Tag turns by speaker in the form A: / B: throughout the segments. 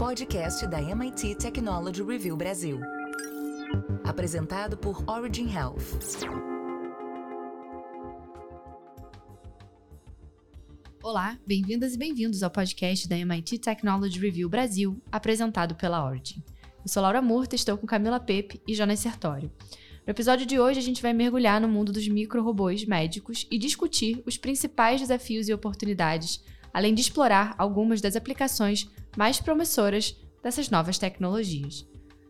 A: podcast da MIT Technology Review Brasil. Apresentado por Origin Health.
B: Olá, bem-vindas e bem-vindos ao podcast da MIT Technology Review Brasil, apresentado pela Origin. Eu sou Laura Murta, estou com Camila Pepe e Jonas Sertório. No episódio de hoje, a gente vai mergulhar no mundo dos micro-robôs médicos e discutir os principais desafios e oportunidades, além de explorar algumas das aplicações mais promissoras dessas novas tecnologias.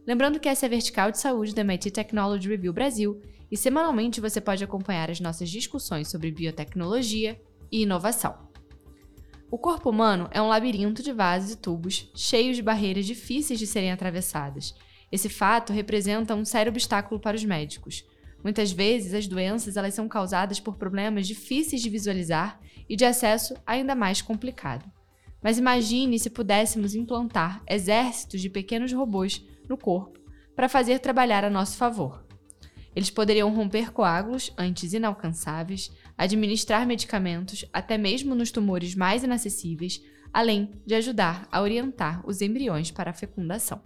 B: Lembrando que essa é a vertical de saúde da MIT Technology Review Brasil e semanalmente você pode acompanhar as nossas discussões sobre biotecnologia e inovação. O corpo humano é um labirinto de vasos e tubos cheios de barreiras difíceis de serem atravessadas. Esse fato representa um sério obstáculo para os médicos. Muitas vezes, as doenças elas são causadas por problemas difíceis de visualizar e de acesso ainda mais complicado. Mas imagine se pudéssemos implantar exércitos de pequenos robôs no corpo para fazer trabalhar a nosso favor. Eles poderiam romper coágulos antes inalcançáveis, administrar medicamentos até mesmo nos tumores mais inacessíveis, além de ajudar a orientar os embriões para a fecundação.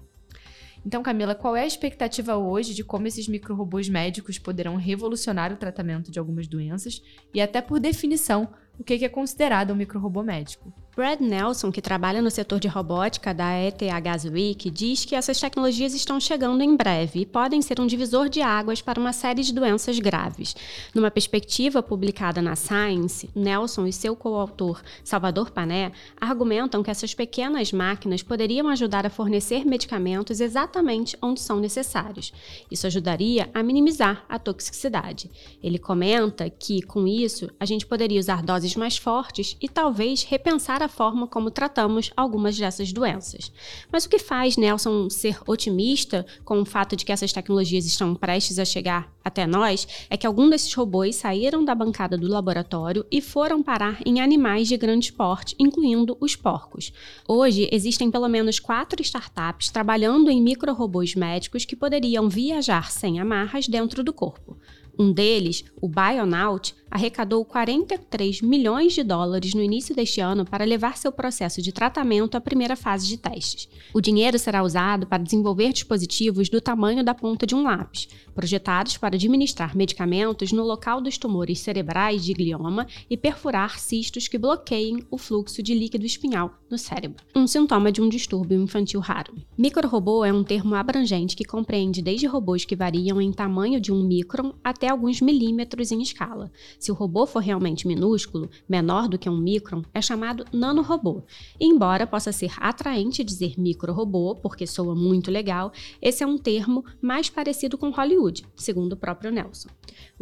B: Então, Camila, qual é a expectativa hoje de como esses microrobôs médicos poderão revolucionar o tratamento de algumas doenças e até por definição o que é considerado um microrobô médico?
C: Brad Nelson, que trabalha no setor de robótica da ETH Zurich, diz que essas tecnologias estão chegando em breve e podem ser um divisor de águas para uma série de doenças graves. Numa perspectiva publicada na Science, Nelson e seu coautor Salvador Pané argumentam que essas pequenas máquinas poderiam ajudar a fornecer medicamentos exatamente onde são necessários. Isso ajudaria a minimizar a toxicidade. Ele comenta que, com isso, a gente poderia usar doses mais fortes e talvez repensar a forma como tratamos algumas dessas doenças. Mas o que faz Nelson ser otimista com o fato de que essas tecnologias estão prestes a chegar até nós é que alguns desses robôs saíram da bancada do laboratório e foram parar em animais de grande porte, incluindo os porcos. Hoje, existem pelo menos quatro startups trabalhando em micro-robôs médicos que poderiam viajar sem amarras dentro do corpo. Um deles, o Bionaut, arrecadou 43 milhões de dólares no início deste ano para levar seu processo de tratamento à primeira fase de testes. O dinheiro será usado para desenvolver dispositivos do tamanho da ponta de um lápis, projetados para administrar medicamentos no local dos tumores cerebrais de glioma e perfurar cistos que bloqueiem o fluxo de líquido espinhal no cérebro, um sintoma de um distúrbio infantil raro. Microrobô é um termo abrangente que compreende desde robôs que variam em tamanho de um micron até alguns milímetros em escala. Se o robô for realmente minúsculo, menor do que um micron, é chamado nanorobô. Embora possa ser atraente dizer microrobô, porque soa muito legal, esse é um termo mais parecido com Hollywood, segundo o próprio Nelson.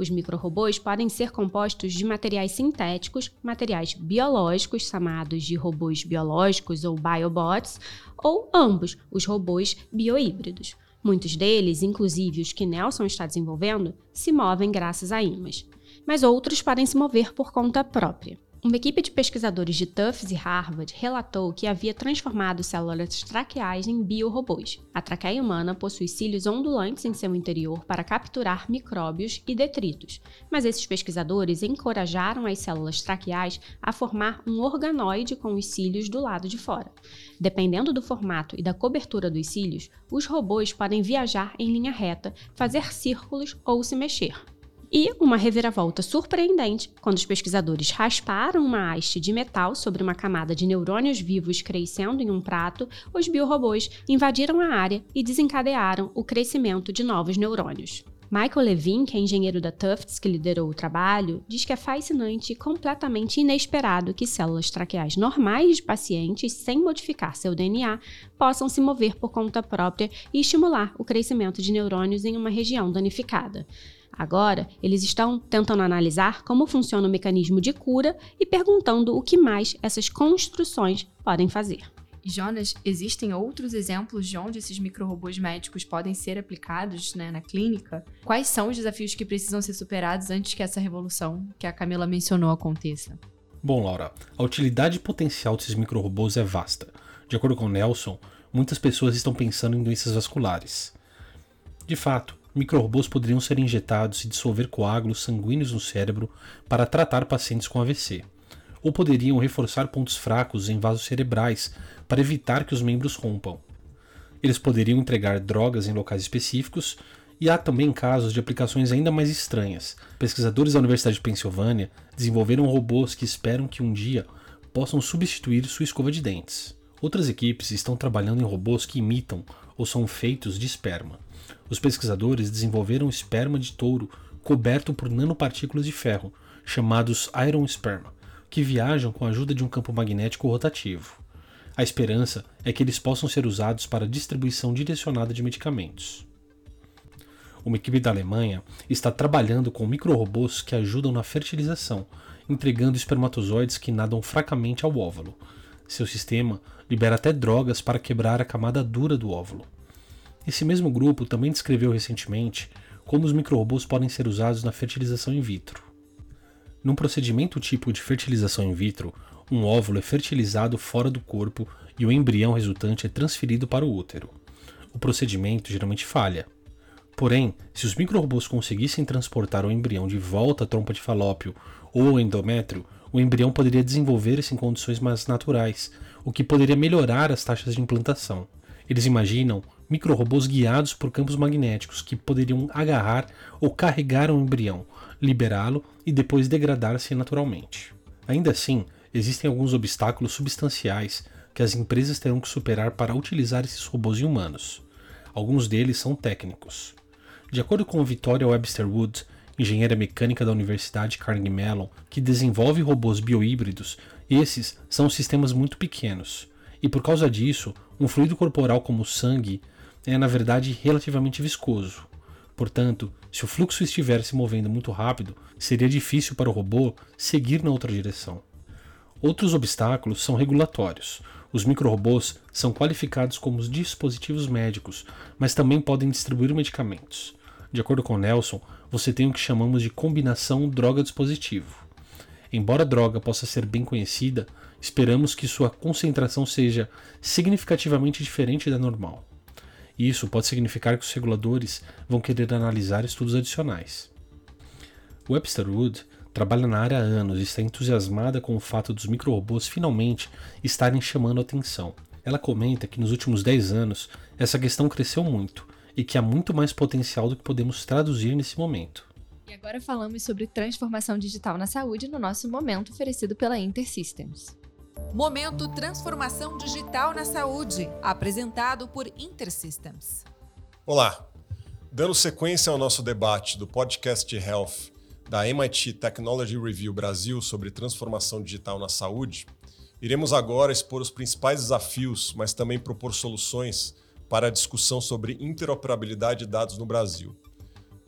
C: Os microrobôs podem ser compostos de materiais sintéticos, materiais biológicos, chamados de robôs biológicos ou biobots, ou ambos, os robôs biohíbridos. Muitos deles, inclusive os que Nelson está desenvolvendo, se movem graças a ímãs mas outros podem se mover por conta própria. Uma equipe de pesquisadores de Tufts e Harvard relatou que havia transformado células traqueais em biorobôs. A traqueia humana possui cílios ondulantes em seu interior para capturar micróbios e detritos, mas esses pesquisadores encorajaram as células traqueais a formar um organoide com os cílios do lado de fora. Dependendo do formato e da cobertura dos cílios, os robôs podem viajar em linha reta, fazer círculos ou se mexer. E uma reviravolta surpreendente quando os pesquisadores rasparam uma haste de metal sobre uma camada de neurônios vivos crescendo em um prato, os biorobôs invadiram a área e desencadearam o crescimento de novos neurônios. Michael Levin, que é engenheiro da Tufts que liderou o trabalho, diz que é fascinante e completamente inesperado que células traqueais normais de pacientes, sem modificar seu DNA, possam se mover por conta própria e estimular o crescimento de neurônios em uma região danificada. Agora, eles estão tentando analisar como funciona o mecanismo de cura e perguntando o que mais essas construções podem fazer.
B: Jonas, existem outros exemplos de onde esses microrobôs médicos podem ser aplicados né, na clínica? Quais são os desafios que precisam ser superados antes que essa revolução que a Camila mencionou aconteça?
D: Bom, Laura, a utilidade potencial desses microrobôs é vasta. De acordo com Nelson, muitas pessoas estão pensando em doenças vasculares. De fato, microrobôs poderiam ser injetados e dissolver coágulos sanguíneos no cérebro para tratar pacientes com AVC. ou poderiam reforçar pontos fracos em vasos cerebrais para evitar que os membros rompam. Eles poderiam entregar drogas em locais específicos e há também casos de aplicações ainda mais estranhas. Pesquisadores da Universidade de Pensilvânia desenvolveram robôs que esperam que um dia possam substituir sua escova de dentes. Outras equipes estão trabalhando em robôs que imitam ou são feitos de esperma. Os pesquisadores desenvolveram esperma de touro coberto por nanopartículas de ferro, chamados iron sperma, que viajam com a ajuda de um campo magnético rotativo. A esperança é que eles possam ser usados para distribuição direcionada de medicamentos uma equipe da Alemanha está trabalhando com microrobôs que ajudam na fertilização, entregando espermatozoides que nadam fracamente ao óvulo. Seu sistema libera até drogas para quebrar a camada dura do óvulo. Esse mesmo grupo também descreveu recentemente como os microrobôs podem ser usados na fertilização in vitro. Num procedimento tipo de fertilização in vitro, um óvulo é fertilizado fora do corpo e o embrião resultante é transferido para o útero. O procedimento geralmente falha, Porém, se os microrobôs conseguissem transportar o embrião de volta à trompa de falópio ou ao endométrio, o embrião poderia desenvolver-se em condições mais naturais, o que poderia melhorar as taxas de implantação. Eles imaginam microrobôs guiados por campos magnéticos que poderiam agarrar ou carregar um embrião, liberá-lo e depois degradar-se naturalmente. Ainda assim, existem alguns obstáculos substanciais que as empresas terão que superar para utilizar esses robôs em humanos. Alguns deles são técnicos. De acordo com Victoria Webster Wood, engenheira mecânica da Universidade Carnegie Mellon, que desenvolve robôs biohíbridos, esses são sistemas muito pequenos. E por causa disso, um fluido corporal como o sangue é na verdade relativamente viscoso. Portanto, se o fluxo estiver se movendo muito rápido, seria difícil para o robô seguir na outra direção. Outros obstáculos são regulatórios. Os microrobôs são qualificados como dispositivos médicos, mas também podem distribuir medicamentos. De acordo com Nelson, você tem o que chamamos de combinação droga-dispositivo. Embora a droga possa ser bem conhecida, esperamos que sua concentração seja significativamente diferente da normal. Isso pode significar que os reguladores vão querer analisar estudos adicionais. Webster Wood trabalha na área há anos e está entusiasmada com o fato dos microrobôs finalmente estarem chamando a atenção. Ela comenta que nos últimos 10 anos essa questão cresceu muito e que há muito mais potencial do que podemos traduzir nesse momento.
B: E agora falamos sobre transformação digital na saúde no nosso momento oferecido pela InterSystems.
A: Momento Transformação Digital na Saúde, apresentado por InterSystems.
E: Olá! Dando sequência ao nosso debate do podcast Health da MIT Technology Review Brasil sobre transformação digital na saúde, iremos agora expor os principais desafios, mas também propor soluções para a discussão sobre interoperabilidade de dados no Brasil.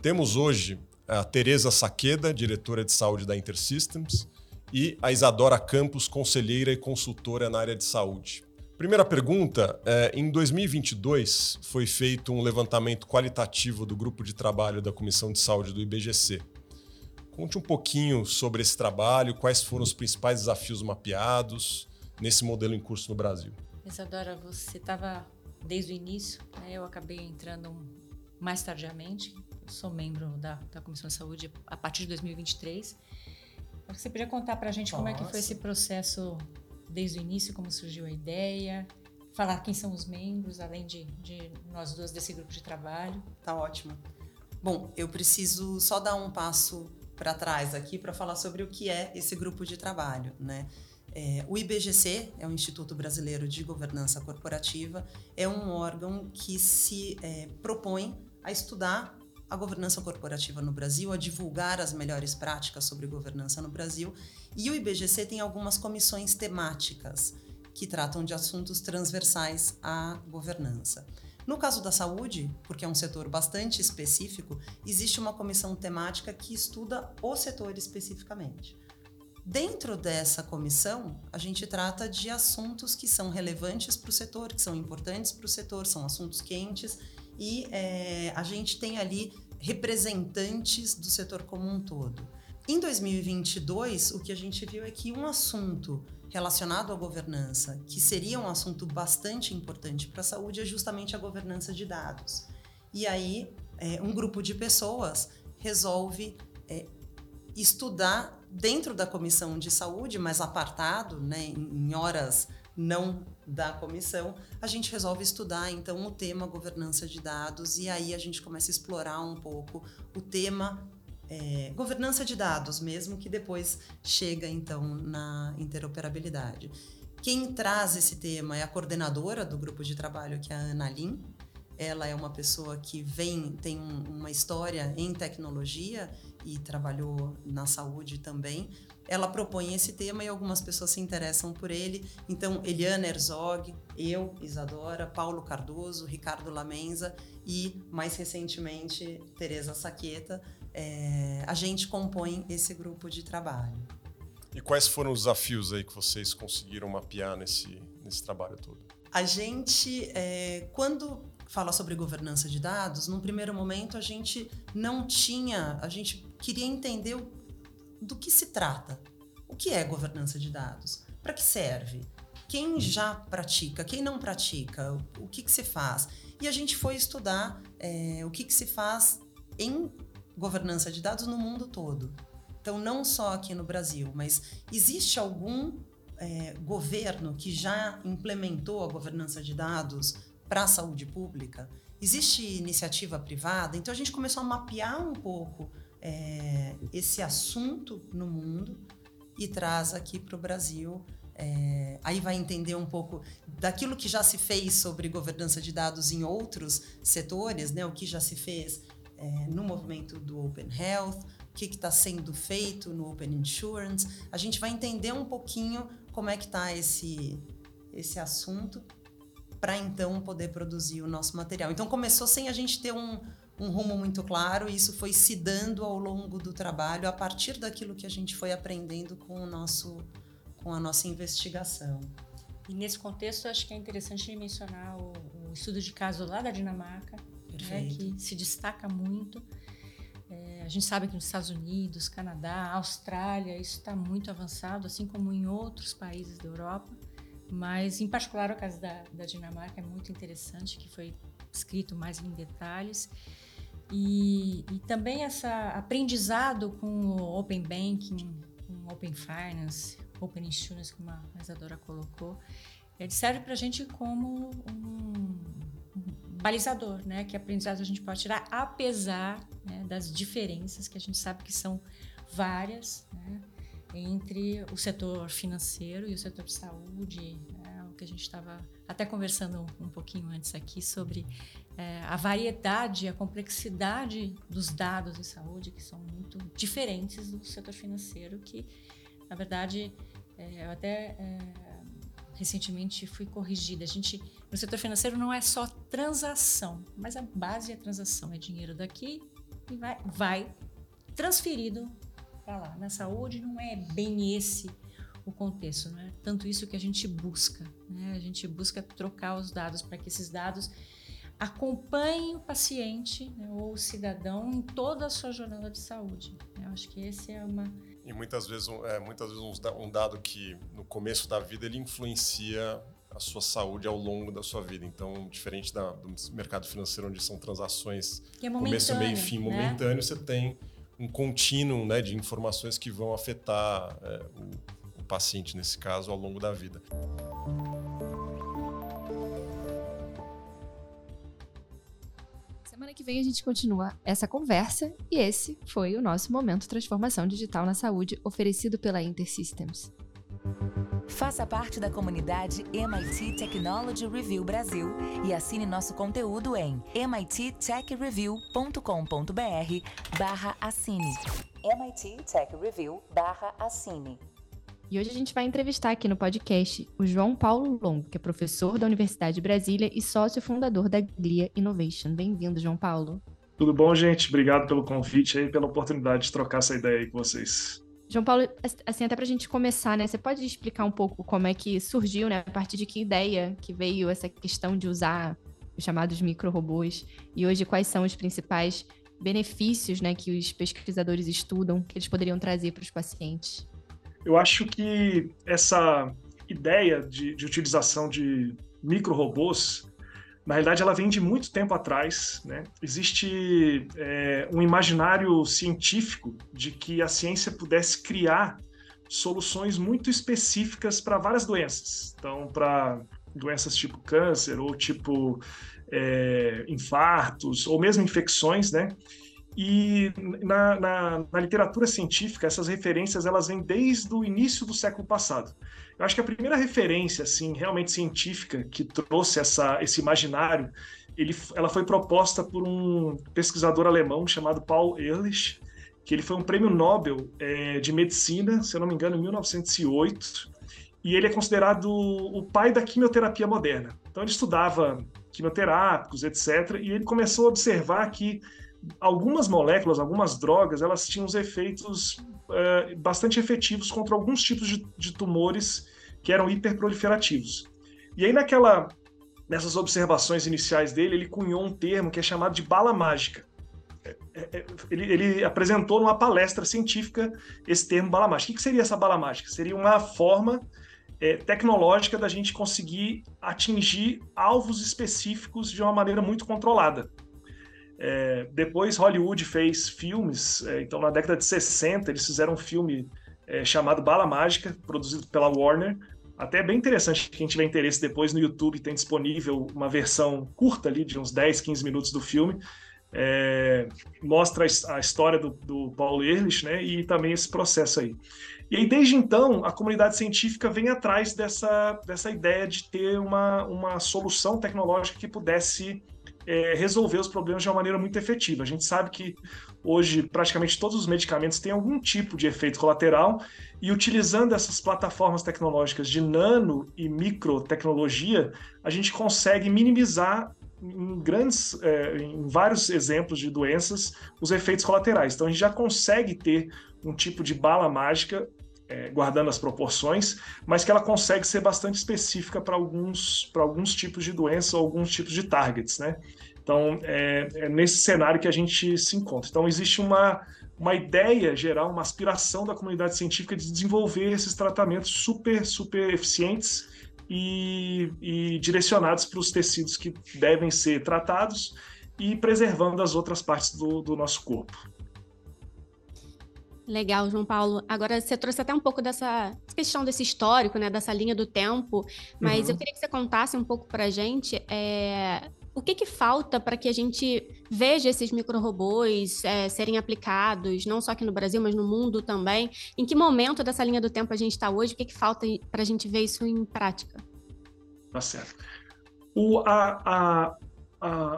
E: Temos hoje a Tereza Saqueda, diretora de saúde da InterSystems, e a Isadora Campos, conselheira e consultora na área de saúde. Primeira pergunta: é, em 2022 foi feito um levantamento qualitativo do grupo de trabalho da Comissão de Saúde do IBGC. Conte um pouquinho sobre esse trabalho, quais foram os principais desafios mapeados nesse modelo em curso no Brasil.
F: Isadora, você estava desde o início. Né? Eu acabei entrando mais tardiamente. Eu sou membro da, da Comissão de Saúde a partir de 2023. Você podia contar para a gente Nossa. como é que foi esse processo desde o início, como surgiu a ideia, falar quem são os membros, além de, de nós duas desse grupo de trabalho.
G: Tá ótimo. Bom, eu preciso só dar um passo para trás aqui para falar sobre o que é esse grupo de trabalho, né? É, o IBGC é o Instituto Brasileiro de Governança Corporativa, é um órgão que se é, propõe a estudar a governança corporativa no Brasil, a divulgar as melhores práticas sobre governança no Brasil. E o IBGC tem algumas comissões temáticas que tratam de assuntos transversais à governança. No caso da saúde, porque é um setor bastante específico, existe uma comissão temática que estuda o setor especificamente. Dentro dessa comissão, a gente trata de assuntos que são relevantes para o setor, que são importantes para o setor, são assuntos quentes, e é, a gente tem ali representantes do setor como um todo. Em 2022, o que a gente viu é que um assunto relacionado à governança, que seria um assunto bastante importante para a saúde, é justamente a governança de dados. E aí, é, um grupo de pessoas resolve é, estudar dentro da comissão de saúde, mas apartado, né, em horas não da comissão, a gente resolve estudar então o tema governança de dados e aí a gente começa a explorar um pouco o tema é, governança de dados mesmo, que depois chega então na interoperabilidade. Quem traz esse tema é a coordenadora do grupo de trabalho, que é a Ana Lin. Ela é uma pessoa que vem, tem uma história em tecnologia e trabalhou na saúde também. Ela propõe esse tema e algumas pessoas se interessam por ele. Então, Eliana Herzog, eu, Isadora, Paulo Cardoso, Ricardo Lamenza e, mais recentemente, Tereza Saqueta, é, a gente compõe esse grupo de trabalho.
E: E quais foram os desafios aí que vocês conseguiram mapear nesse, nesse trabalho todo?
G: A gente, é, quando fala sobre governança de dados, num primeiro momento a gente não tinha, a gente queria entender do que se trata. O que é governança de dados? Para que serve? Quem já pratica? Quem não pratica? O que, que se faz? E a gente foi estudar é, o que, que se faz em governança de dados no mundo todo. Então, não só aqui no Brasil, mas existe algum é, governo que já implementou a governança de dados para a saúde pública? Existe iniciativa privada? Então, a gente começou a mapear um pouco é, esse assunto no mundo e traz aqui para o Brasil. É, aí vai entender um pouco daquilo que já se fez sobre governança de dados em outros setores, né? O que já se fez é, no movimento do Open Health, o que está sendo feito no Open Insurance. A gente vai entender um pouquinho como é que está esse, esse assunto para então poder produzir o nosso material. Então começou sem a gente ter um, um rumo muito claro, e isso foi se dando ao longo do trabalho, a partir daquilo que a gente foi aprendendo com, o nosso, com a nossa investigação.
F: E nesse contexto, acho que é interessante mencionar o, o estudo de caso lá da Dinamarca, né, que se destaca muito. É, a gente sabe que nos Estados Unidos, Canadá, Austrália, isso está muito avançado, assim como em outros países da Europa. Mas, em particular, o caso da, da Dinamarca é muito interessante, que foi escrito mais em detalhes. E, e também esse aprendizado com o Open Banking, com Open Finance, Open Insurance, como a Isadora colocou, ele serve para a gente como um, um balizador, né? Que aprendizado a gente pode tirar, apesar né, das diferenças que a gente sabe que são várias, né? entre o setor financeiro e o setor de saúde, né? o que a gente estava até conversando um pouquinho antes aqui sobre é, a variedade, a complexidade dos dados de saúde, que são muito diferentes do setor financeiro, que, na verdade, é, eu até é, recentemente fui corrigida. A gente, no setor financeiro, não é só transação, mas a base é transação, é dinheiro daqui e vai, vai transferido para lá. Na saúde, não é bem esse o contexto, não é tanto isso que a gente busca. Né? A gente busca trocar os dados para que esses dados acompanhe o paciente né, ou o cidadão em toda a sua jornada de saúde. Eu acho que esse é uma
E: e muitas vezes, é, muitas vezes um dado que no começo da vida ele influencia a sua saúde ao longo da sua vida. Então, diferente da, do mercado financeiro, onde são transações
F: é
E: começo, meio e fim
F: né?
E: momentâneo, você tem um contínuo né, de informações que vão afetar é, o, o paciente, nesse caso, ao longo da vida.
B: Semana que vem a gente continua essa conversa e esse foi o nosso momento Transformação Digital na Saúde oferecido pela InterSystems.
A: Faça parte da comunidade MIT Technology Review Brasil e assine nosso conteúdo em mittechreview.com.br barra assine. MIT Tech Review barra assine.
B: E hoje a gente vai entrevistar aqui no podcast o João Paulo Longo, que é professor da Universidade de Brasília e sócio fundador da Glia Innovation. Bem-vindo, João Paulo.
H: Tudo bom, gente? Obrigado pelo convite e pela oportunidade de trocar essa ideia aí com vocês.
B: João Paulo, assim, até para a gente começar, né? Você pode explicar um pouco como é que surgiu, né? A partir de que ideia que veio essa questão de usar os chamados micro-robôs e hoje quais são os principais benefícios, né, que os pesquisadores estudam, que eles poderiam trazer para os pacientes?
H: Eu acho que essa ideia de, de utilização de micro-robôs na realidade, ela vem de muito tempo atrás. Né? Existe é, um imaginário científico de que a ciência pudesse criar soluções muito específicas para várias doenças. Então, para doenças tipo câncer ou tipo é, infartos ou mesmo infecções, né? E na, na, na, literatura científica, essas referências elas vêm desde o início do século passado. Eu acho que a primeira referência, assim, realmente científica que trouxe essa, esse imaginário, ele, ela foi proposta por um pesquisador alemão chamado Paul Ehrlich, que ele foi um prêmio Nobel é, de medicina, se eu não me engano, em 1908, e ele é considerado o pai da quimioterapia moderna. Então ele estudava quimioterápicos, etc, e ele começou a observar que algumas moléculas, algumas drogas, elas tinham os efeitos é, bastante efetivos contra alguns tipos de, de, tumores que eram hiperproliferativos. E aí, naquela, nessas observações iniciais dele, ele cunhou um termo que é chamado de bala mágica. É, é, é ele, ele, apresentou numa palestra científica esse termo bala mágica. O que seria essa bala mágica? Seria uma forma é, tecnológica da gente conseguir atingir alvos específicos de uma maneira muito controlada. É, depois Hollywood fez filmes, é, então na década de 60 eles fizeram um filme é, chamado Bala Mágica, produzido pela Warner. Até é bem interessante, quem tiver interesse depois no YouTube tem disponível uma versão curta ali, de uns 10, 15 minutos do filme. É, mostra a, história do, do Paul Ehrlich né, e também esse processo aí. E aí, desde então, a comunidade científica vem atrás dessa, dessa ideia de ter uma, uma solução tecnológica que pudesse é, resolver os problemas de uma maneira muito efetiva. A gente sabe que hoje praticamente todos os medicamentos têm algum tipo de efeito colateral e utilizando essas plataformas tecnológicas de nano e micro tecnologia, a gente consegue minimizar em grandes, é, em vários exemplos de doenças, os efeitos colaterais. Então a gente já consegue ter um tipo de bala mágica é, guardando as proporções, mas que ela consegue ser bastante específica para alguns, alguns tipos de doença ou alguns tipos de targets, né? Então, é, é, nesse cenário que a gente se encontra. Então, existe uma, uma ideia geral, uma aspiração da comunidade científica de desenvolver esses tratamentos super, super eficientes e, e direcionados para os tecidos que devem ser tratados e preservando as outras partes do, do nosso corpo.
C: Legal, João Paulo. Agora você trouxe até um pouco dessa questão desse histórico, né, dessa linha do tempo, mas uhum. eu queria que você contasse um pouco para a gente é, o que, que falta para que a gente veja esses micro-robôs é, serem aplicados, não só aqui no Brasil, mas no mundo também. Em que momento dessa linha do tempo a gente está hoje? O que, que falta para a gente ver isso em prática?
H: Tá certo. O, a,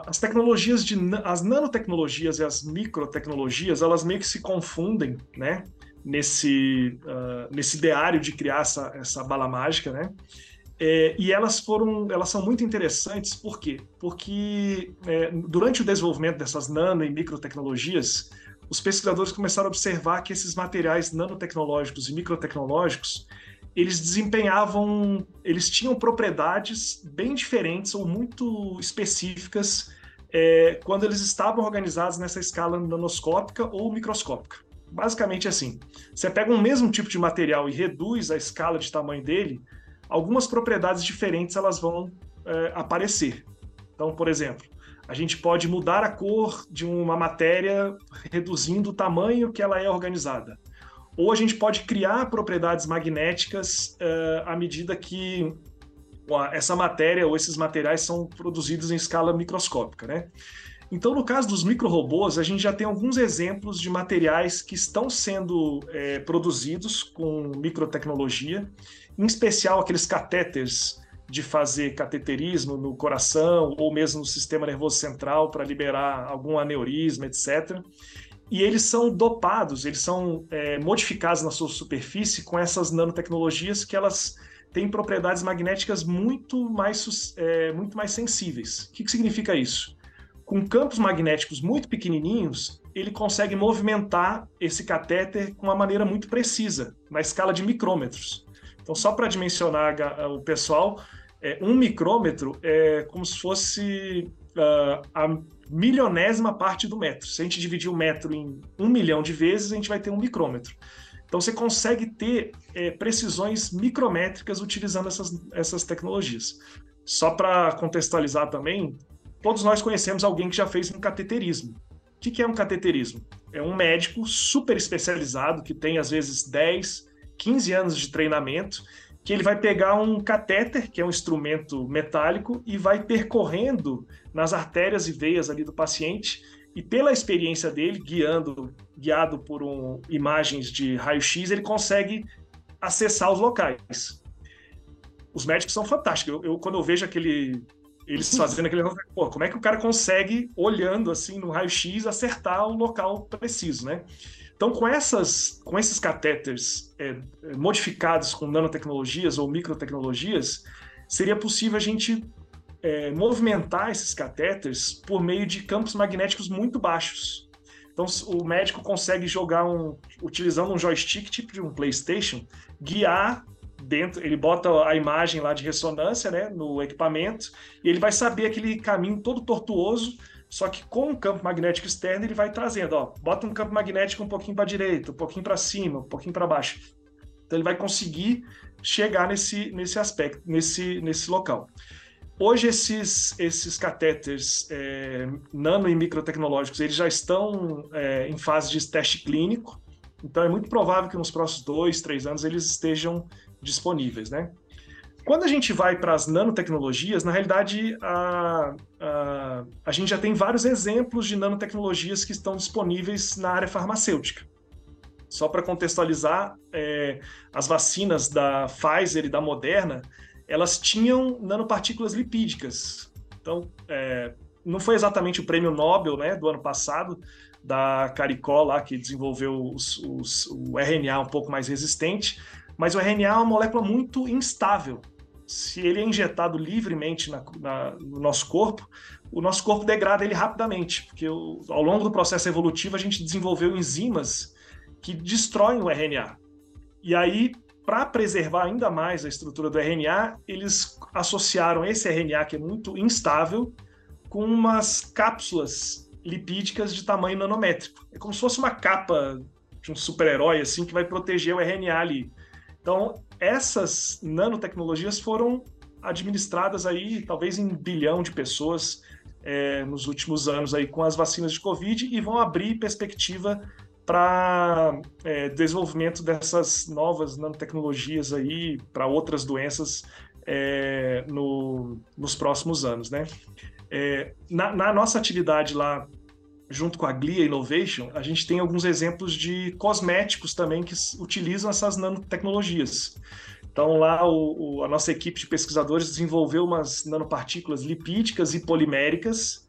H: as tecnologias de as nanotecnologias e as microtecnologias elas meio que se confundem né nesse uh, nesse ideário de criar essa, essa bala mágica né? É, e elas foram elas são muito interessantes por quê? Porque é, durante o desenvolvimento dessas nano e microtecnologias os pesquisadores começaram a observar que esses materiais nanotecnológicos e microtecnológicos eles desempenhavam, eles tinham propriedades bem diferentes ou muito específicas é, quando eles estavam organizados nessa escala nanoscópica ou microscópica. Basicamente assim, você pega um mesmo tipo de material e reduz a escala de tamanho dele, algumas propriedades diferentes elas vão é, aparecer. Então, por exemplo, a gente pode mudar a cor de uma matéria reduzindo o tamanho que ela é organizada ou a gente pode criar propriedades magnéticas uh, à medida que essa matéria ou esses materiais são produzidos em escala microscópica, né? Então, no caso dos microrobôs, a gente já tem alguns exemplos de materiais que estão sendo é, produzidos com microtecnologia, em especial aqueles catéteres de fazer cateterismo no coração ou mesmo no sistema nervoso central para liberar algum aneurisma, etc e eles são dopados, eles são é, modificados na sua superfície com essas nanotecnologias que elas têm propriedades magnéticas muito mais, é, muito mais sensíveis. O que, que significa isso? Com campos magnéticos muito pequenininhos, ele consegue movimentar esse catéter com uma maneira muito precisa, na escala de micrômetros. Então, só para dimensionar o pessoal, é, um micrômetro é como se fosse uh, a milionésima parte do metro. Se a gente dividir o metro em um milhão de vezes, a gente vai ter um micrômetro. Então você consegue ter é, precisões micrométricas utilizando essas, essas tecnologias. Só para contextualizar também, todos nós conhecemos alguém que já fez um cateterismo. O que, que é um cateterismo? É um médico super especializado que tem às vezes 10, 15 anos de treinamento, que ele vai pegar um catéter, que é um instrumento metálico, e vai percorrendo nas artérias e veias ali do paciente e pela experiência dele, guiando, guiado por um, imagens de raio-x, ele consegue acessar os locais. Os médicos são fantásticos. Eu, eu quando eu vejo aquele eles fazendo aquele pô, como é que o cara consegue olhando assim no raio-x acertar o local preciso, né? Então, com essas, com esses catéteres é, modificados com nanotecnologias ou microtecnologias, seria possível a gente é, movimentar esses catéteres por meio de campos magnéticos muito baixos. Então, o médico consegue jogar um, utilizando um joystick tipo de um PlayStation, guiar dentro, ele bota a imagem lá de ressonância, né, no equipamento, e ele vai saber aquele caminho todo tortuoso, só que com o campo magnético externo ele vai trazendo, ó, bota um campo magnético um pouquinho para direita, um pouquinho para cima, um pouquinho para baixo. Então ele vai conseguir chegar nesse, nesse aspecto, nesse, nesse local. Hoje, esses, esses catéteres é, nano e microtecnológicos eles já estão é, em fase de teste clínico, então é muito provável que nos próximos dois, três anos eles estejam disponíveis. Né? Quando a gente vai para as nanotecnologias, na realidade, a, a, a gente já tem vários exemplos de nanotecnologias que estão disponíveis na área farmacêutica. Só para contextualizar, é, as vacinas da Pfizer e da Moderna, elas tinham nanopartículas lipídicas. Então, é, não foi exatamente o prêmio Nobel né, do ano passado, da Caricó, lá, que desenvolveu os, os, o RNA um pouco mais resistente, mas o RNA é uma molécula muito instável. Se ele é injetado livremente na, na, no nosso corpo, o nosso corpo degrada ele rapidamente, porque o, ao longo do processo evolutivo a gente desenvolveu enzimas que destroem o RNA. E aí, para preservar ainda mais a estrutura do RNA, eles associaram esse RNA, que é muito instável, com umas cápsulas lipídicas de tamanho nanométrico. É como se fosse uma capa de um super-herói assim que vai proteger o RNA ali. Então, essas nanotecnologias foram administradas aí talvez em bilhão de pessoas é, nos últimos anos aí com as vacinas de Covid e vão abrir perspectiva para é, desenvolvimento dessas novas nanotecnologias aí para outras doenças é, no, nos próximos anos, né? É, na, na, nossa atividade lá, junto com a Glia Innovation, a gente tem alguns exemplos de cosméticos também que utilizam essas nanotecnologias. Então lá o, o, a nossa equipe de pesquisadores desenvolveu umas nanopartículas lipídicas e poliméricas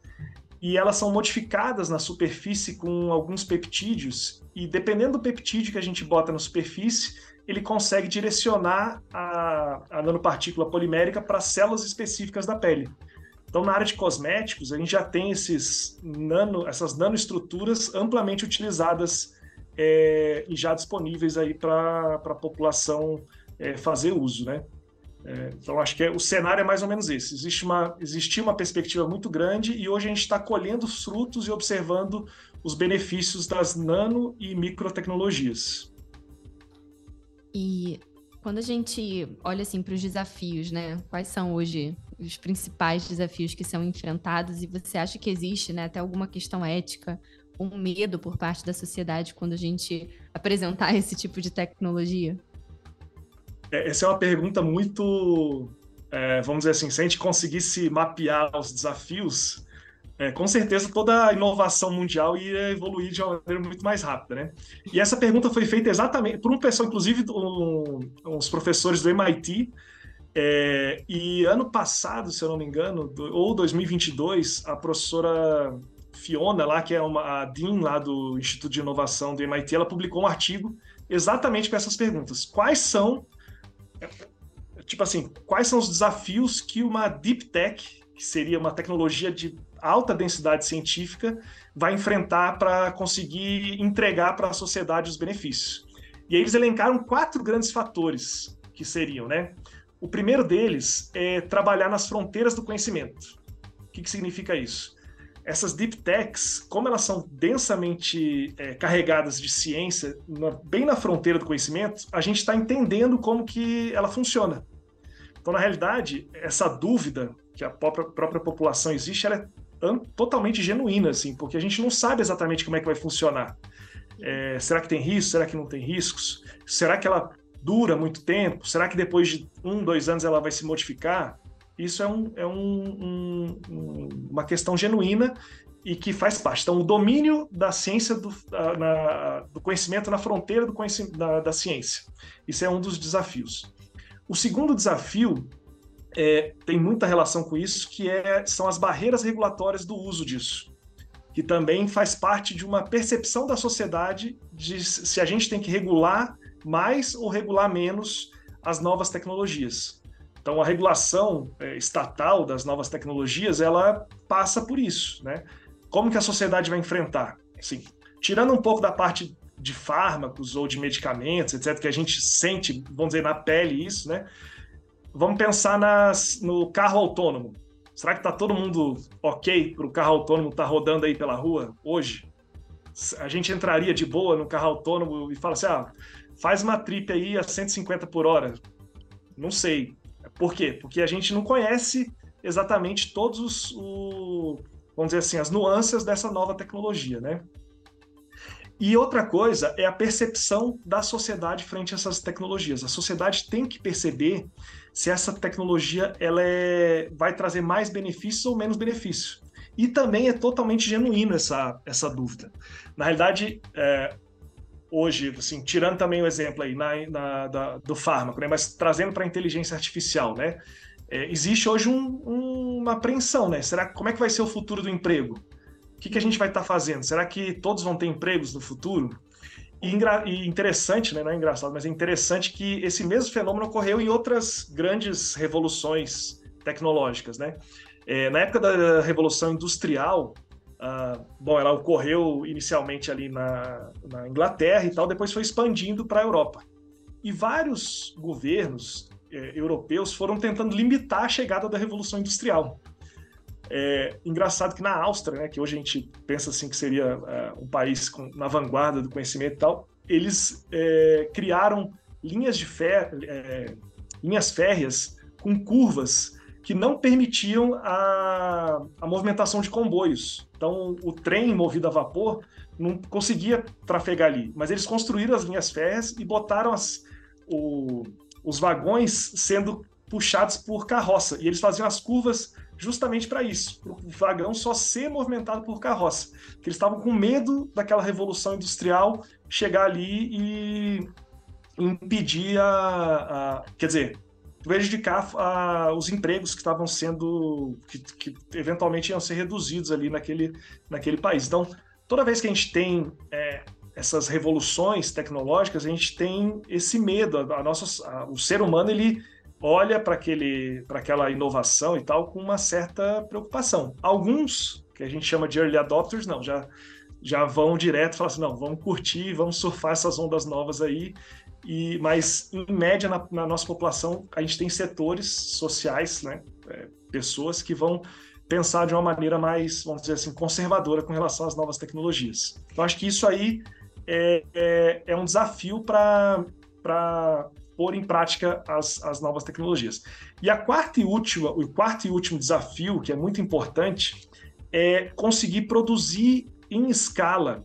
H: e elas são modificadas na superfície com alguns peptídeos, e dependendo do peptídeo que a gente bota na superfície, ele consegue direcionar a, a nanopartícula polimérica para células específicas da pele. Então, na área de cosméticos, a gente já tem esses nano, essas nanoestruturas amplamente utilizadas é, e já disponíveis aí para a população é, fazer uso, né? É, então, acho que é, o cenário é mais ou menos esse. Existe uma, existia uma perspectiva muito grande e hoje a gente está colhendo os frutos e observando os benefícios das nano e microtecnologias.
B: E quando a gente olha assim para os desafios, né? Quais são hoje os principais desafios que são enfrentados? E você acha que existe, né, até alguma questão ética, um medo por parte da sociedade quando a gente apresentar esse tipo de tecnologia?
H: É, essa é uma pergunta muito, é, vamos dizer assim, se a gente conseguisse mapear os desafios, é, com certeza toda a inovação mundial ia evoluir de uma maneira muito mais rápida, né? E essa pergunta foi feita exatamente por um pessoal, inclusive um, uns professores do MIT, é, e ano passado, se eu não me engano, ou 2022, a professora Fiona, lá, que é uma, a Dean lá do Instituto de Inovação do MIT, ela publicou um artigo exatamente com essas perguntas. Quais são tipo assim, quais são os desafios que uma deep tech, que seria uma tecnologia de alta densidade científica, vai enfrentar para conseguir entregar para a sociedade os benefícios. E aí eles elencaram quatro grandes fatores que seriam, né? O primeiro deles é trabalhar nas fronteiras do conhecimento. O que, que significa isso? essas deep techs, como elas são densamente é, carregadas de ciência, na, bem na fronteira do conhecimento, a gente está entendendo como que ela funciona. Então, na realidade, essa dúvida que a própria, própria população existe, ela é totalmente genuína, assim, porque a gente não sabe exatamente como é que vai funcionar. É, será que tem risco? Será que não tem riscos? Será que ela dura muito tempo? Será que depois de um, dois anos ela vai se modificar? Isso é, um, é um, um, uma questão genuína e que faz parte. Então, o domínio da ciência, do, na, do conhecimento na fronteira do conhecimento, da, da, ciência. Isso é um dos desafios. O segundo desafio é, tem muita relação com isso, que é, são as barreiras regulatórias do uso disso, que também faz parte de uma percepção da sociedade de se a gente tem que regular mais ou regular menos as novas tecnologias. Então, a regulação é, estatal das novas tecnologias, ela passa por isso, né? Como que a sociedade vai enfrentar? Assim, tirando um pouco da parte de fármacos ou de medicamentos, etc., que a gente sente, vamos dizer, na pele isso, né? Vamos pensar nas, no carro autônomo. Será que está todo mundo ok para o carro autônomo estar tá rodando aí pela rua hoje? A gente entraria de boa no carro autônomo e fala assim, ah, faz uma trip aí a 150 por hora. Não sei. Por quê? Porque a gente não conhece exatamente todos os, o, vamos dizer assim, as nuances dessa nova tecnologia, né? E outra coisa é a percepção da sociedade frente a essas tecnologias. A sociedade tem que perceber se essa tecnologia ela é, vai trazer mais benefícios ou menos benefícios. E também é totalmente genuíno essa, essa dúvida. Na realidade, é, hoje, assim, tirando também o exemplo aí na, na da, do fármaco, né, mas trazendo para a inteligência artificial, né, é, existe hoje um, um, uma apreensão, né? Será como é que vai ser o futuro do emprego? O que, que a gente vai estar tá fazendo? Será que todos vão ter empregos no futuro? E, e, interessante, né? não é engraçado, mas é interessante que esse mesmo fenômeno ocorreu em outras grandes revoluções tecnológicas, né? É, na época da Revolução Industrial, Uh, bom, ela ocorreu inicialmente ali na, na Inglaterra e tal, depois foi expandindo para a Europa. E vários governos eh, europeus foram tentando limitar a chegada da Revolução Industrial. É engraçado que na Áustria, né, que hoje a gente pensa assim que seria uh, um país com, na vanguarda do conhecimento e tal, eles é, criaram linhas de fer, linhas férreas com curvas que não permitiam a, a movimentação de comboios. Então, o trem movido a vapor não conseguia trafegar ali, mas eles construíram as linhas férreas e botaram as, o, os vagões sendo puxados por carroça. E eles faziam as curvas justamente para isso, para o vagão só ser movimentado por carroça. Que eles estavam com medo daquela revolução industrial chegar ali e impedir a, a quer dizer, prejudicar uh, os empregos que estavam sendo, que, que, eventualmente iam ser reduzidos ali naquele, naquele país. Então, toda vez que a gente tem é, essas revoluções tecnológicas, a gente tem esse medo. A, a nossa, a, o ser humano ele olha para aquela inovação e tal com uma certa preocupação. Alguns que a gente chama de early adopters, não, já já vão direto e falam assim, não, vamos curtir, vamos surfar essas ondas novas aí e, mas, em média, na, na nossa população, a gente tem setores sociais, né, é, pessoas que vão pensar de uma maneira mais, vamos dizer assim, conservadora com relação às novas tecnologias. Então, acho que isso aí é, é, é um desafio para pôr em prática as, as novas tecnologias. E a quarta e última, o quarto e último desafio, que é muito importante, é conseguir produzir em escala,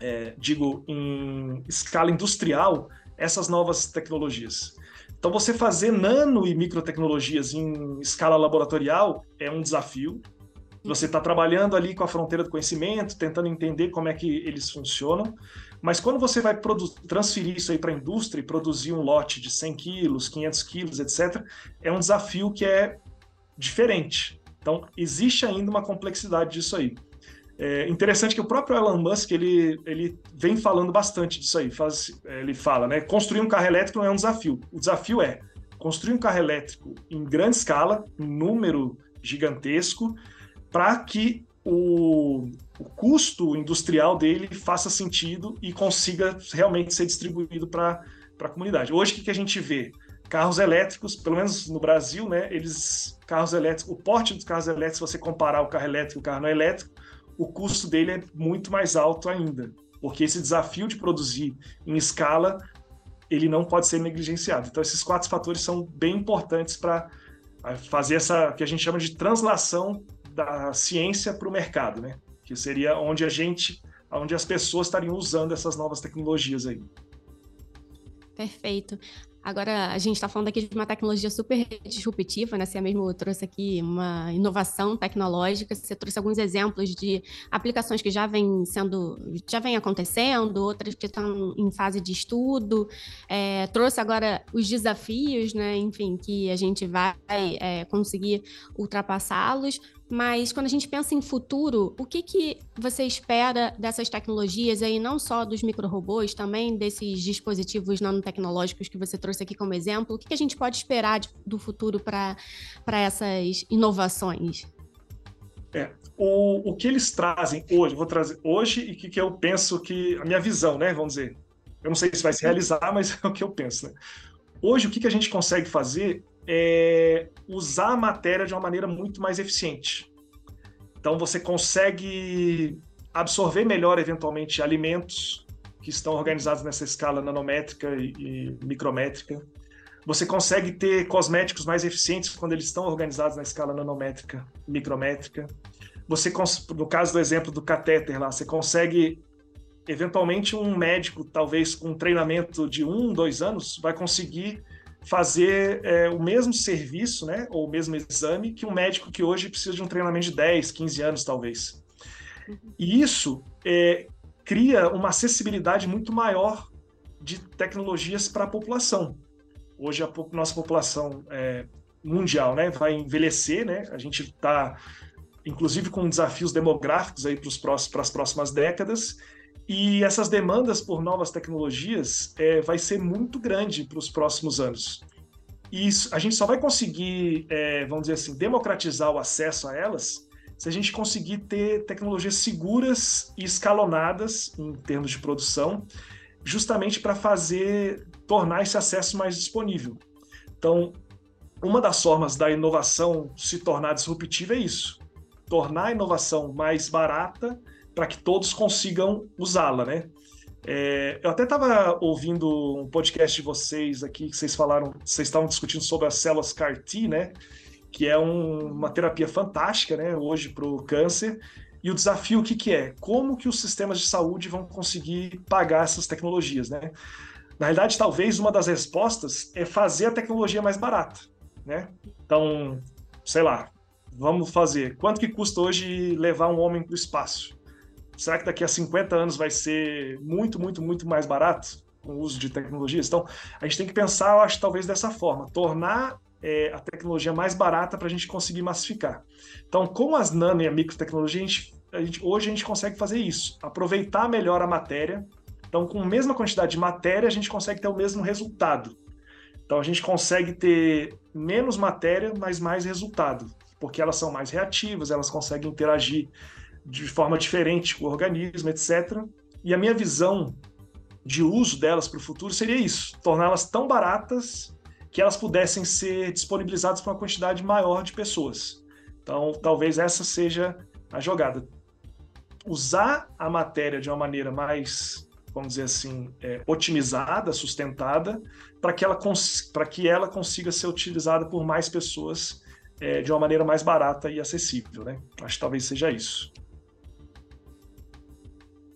H: é, digo, em escala industrial, essas novas tecnologias. Então, você fazer nano e microtecnologias em escala laboratorial é um desafio. Você está trabalhando ali com a fronteira do conhecimento, tentando entender como é que eles funcionam. Mas quando você vai transferir isso aí para a indústria e produzir um lote de 100 quilos, 500 quilos, etc., é um desafio que é diferente. Então, existe ainda uma complexidade disso aí. É interessante que o próprio Elon Musk ele, ele vem falando bastante disso aí. Faz, ele fala, né? Construir um carro elétrico não é um desafio. O desafio é construir um carro elétrico em grande escala, um número gigantesco, para que o, o, custo industrial dele faça sentido e consiga realmente ser distribuído para a comunidade. Hoje, o que, que a gente vê? carros elétricos, pelo menos no Brasil, né, eles carros elétricos, o porte dos carros elétricos, se você comparar o carro elétrico e o carro não elétrico, o custo dele é muito mais alto ainda, porque esse desafio de produzir em escala, ele não pode ser negligenciado. Então esses quatro fatores são bem importantes para fazer essa que a gente chama de translação da ciência para o mercado, né? Que seria onde a gente, onde as pessoas estariam usando essas novas tecnologias aí.
C: Perfeito. Agora, a gente está falando aqui de uma tecnologia super disruptiva, né? Você mesmo trouxe aqui uma inovação tecnológica, você trouxe alguns exemplos de aplicações que já vêm sendo, já vem acontecendo, outras que estão em fase de estudo, é, trouxe agora os desafios, né? Enfim, que a gente vai é, conseguir ultrapassá-los. Mas quando a gente pensa em futuro, o que, que você espera dessas tecnologias aí, não só dos micro-robôs, também desses dispositivos nanotecnológicos que você trouxe aqui como exemplo? O que, que a gente pode esperar de, do futuro para essas inovações?
H: É, o, o que eles trazem hoje, vou trazer hoje e que, que eu penso que, a minha visão, né, vamos dizer, eu não sei se vai se realizar, mas é o que eu penso, né? Hoje, o que, que a gente consegue fazer é usar a matéria de uma maneira muito mais eficiente. Então você consegue absorver melhor, eventualmente, alimentos que estão organizados nessa escala nanométrica e, e micrométrica. Você consegue ter cosméticos mais eficientes quando eles estão organizados na escala nanométrica, micrométrica. Você, no caso do exemplo do catéter lá, você consegue eventualmente um médico, talvez com um treinamento de um, dois anos, vai conseguir fazer é, o mesmo serviço, né, ou o mesmo exame que um médico que hoje precisa de um treinamento de 10, 15 anos, talvez. E isso é, cria uma acessibilidade muito maior de tecnologias para a população. Hoje a nossa população é, mundial né, vai envelhecer, né? a gente está, inclusive, com desafios demográficos para as próximas décadas, e essas demandas por novas tecnologias é, vai ser muito grande para os próximos anos. E isso, a gente só vai conseguir, é, vamos dizer assim, democratizar o acesso a elas se a gente conseguir ter tecnologias seguras e escalonadas em termos de produção, justamente para fazer tornar esse acesso mais disponível. Então, uma das formas da inovação se tornar disruptiva é isso: tornar a inovação mais barata para que todos consigam usá-la, né? É, eu até estava ouvindo um podcast de vocês aqui que vocês falaram, vocês estavam discutindo sobre as células CAR-T, né? Que é um, uma terapia fantástica, né? Hoje para o câncer. E o desafio o que, que é? Como que os sistemas de saúde vão conseguir pagar essas tecnologias, né? Na realidade, talvez uma das respostas é fazer a tecnologia mais barata, né? Então, sei lá, vamos fazer. Quanto que custa hoje levar um homem para o espaço? Será que daqui a 50 anos vai ser muito, muito, muito mais barato com o uso de tecnologias? Então, a gente tem que pensar, eu acho, talvez dessa forma, tornar é, a tecnologia mais barata para a gente conseguir massificar. Então, com as nano e a microtecnologia, a gente, a gente, hoje a gente consegue fazer isso, aproveitar melhor a matéria. Então, com a mesma quantidade de matéria, a gente consegue ter o mesmo resultado. Então, a gente consegue ter menos matéria, mas mais resultado, porque elas são mais reativas, elas conseguem interagir de forma diferente o organismo, etc. E a minha visão de uso delas para o futuro seria isso: torná-las tão baratas que elas pudessem ser disponibilizadas para uma quantidade maior de pessoas. Então, talvez essa seja a jogada. Usar a matéria de uma maneira mais, vamos dizer assim, é, otimizada, sustentada, para que, ela para que ela consiga ser utilizada por mais pessoas é, de uma maneira mais barata e acessível. Né? Acho que talvez seja isso.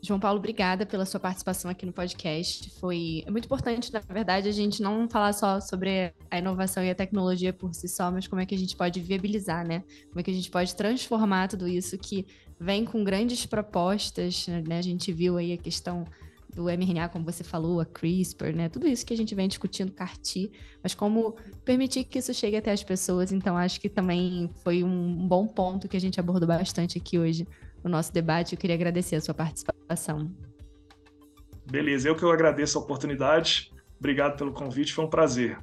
B: João Paulo, obrigada pela sua participação aqui no podcast. Foi muito importante, na verdade, a gente não falar só sobre a inovação e a tecnologia por si só, mas como é que a gente pode viabilizar, né? Como é que a gente pode transformar tudo isso que vem com grandes propostas, né? A gente viu aí a questão do mRNA, como você falou, a CRISPR, né? Tudo isso que a gente vem discutindo, CAR-T, mas como permitir que isso chegue até as pessoas. Então, acho que também foi um bom ponto que a gente abordou bastante aqui hoje no nosso debate. Eu queria agradecer a sua participação.
H: Beleza, eu que eu agradeço a oportunidade. Obrigado pelo convite, foi um prazer.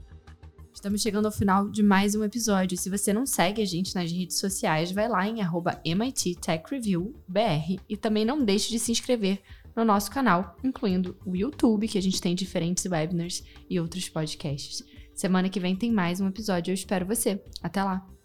B: Estamos chegando ao final de mais um episódio. Se você não segue a gente nas redes sociais, vai lá em MIT Tech Review BR e também não deixe de se inscrever no nosso canal, incluindo o YouTube, que a gente tem diferentes webinars e outros podcasts. Semana que vem tem mais um episódio. Eu espero você. Até lá!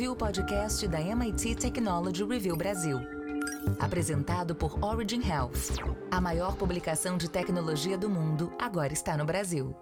A: Ouviu o podcast da MIT Technology Review Brasil. Apresentado por Origin Health. A maior publicação de tecnologia do mundo agora está no Brasil.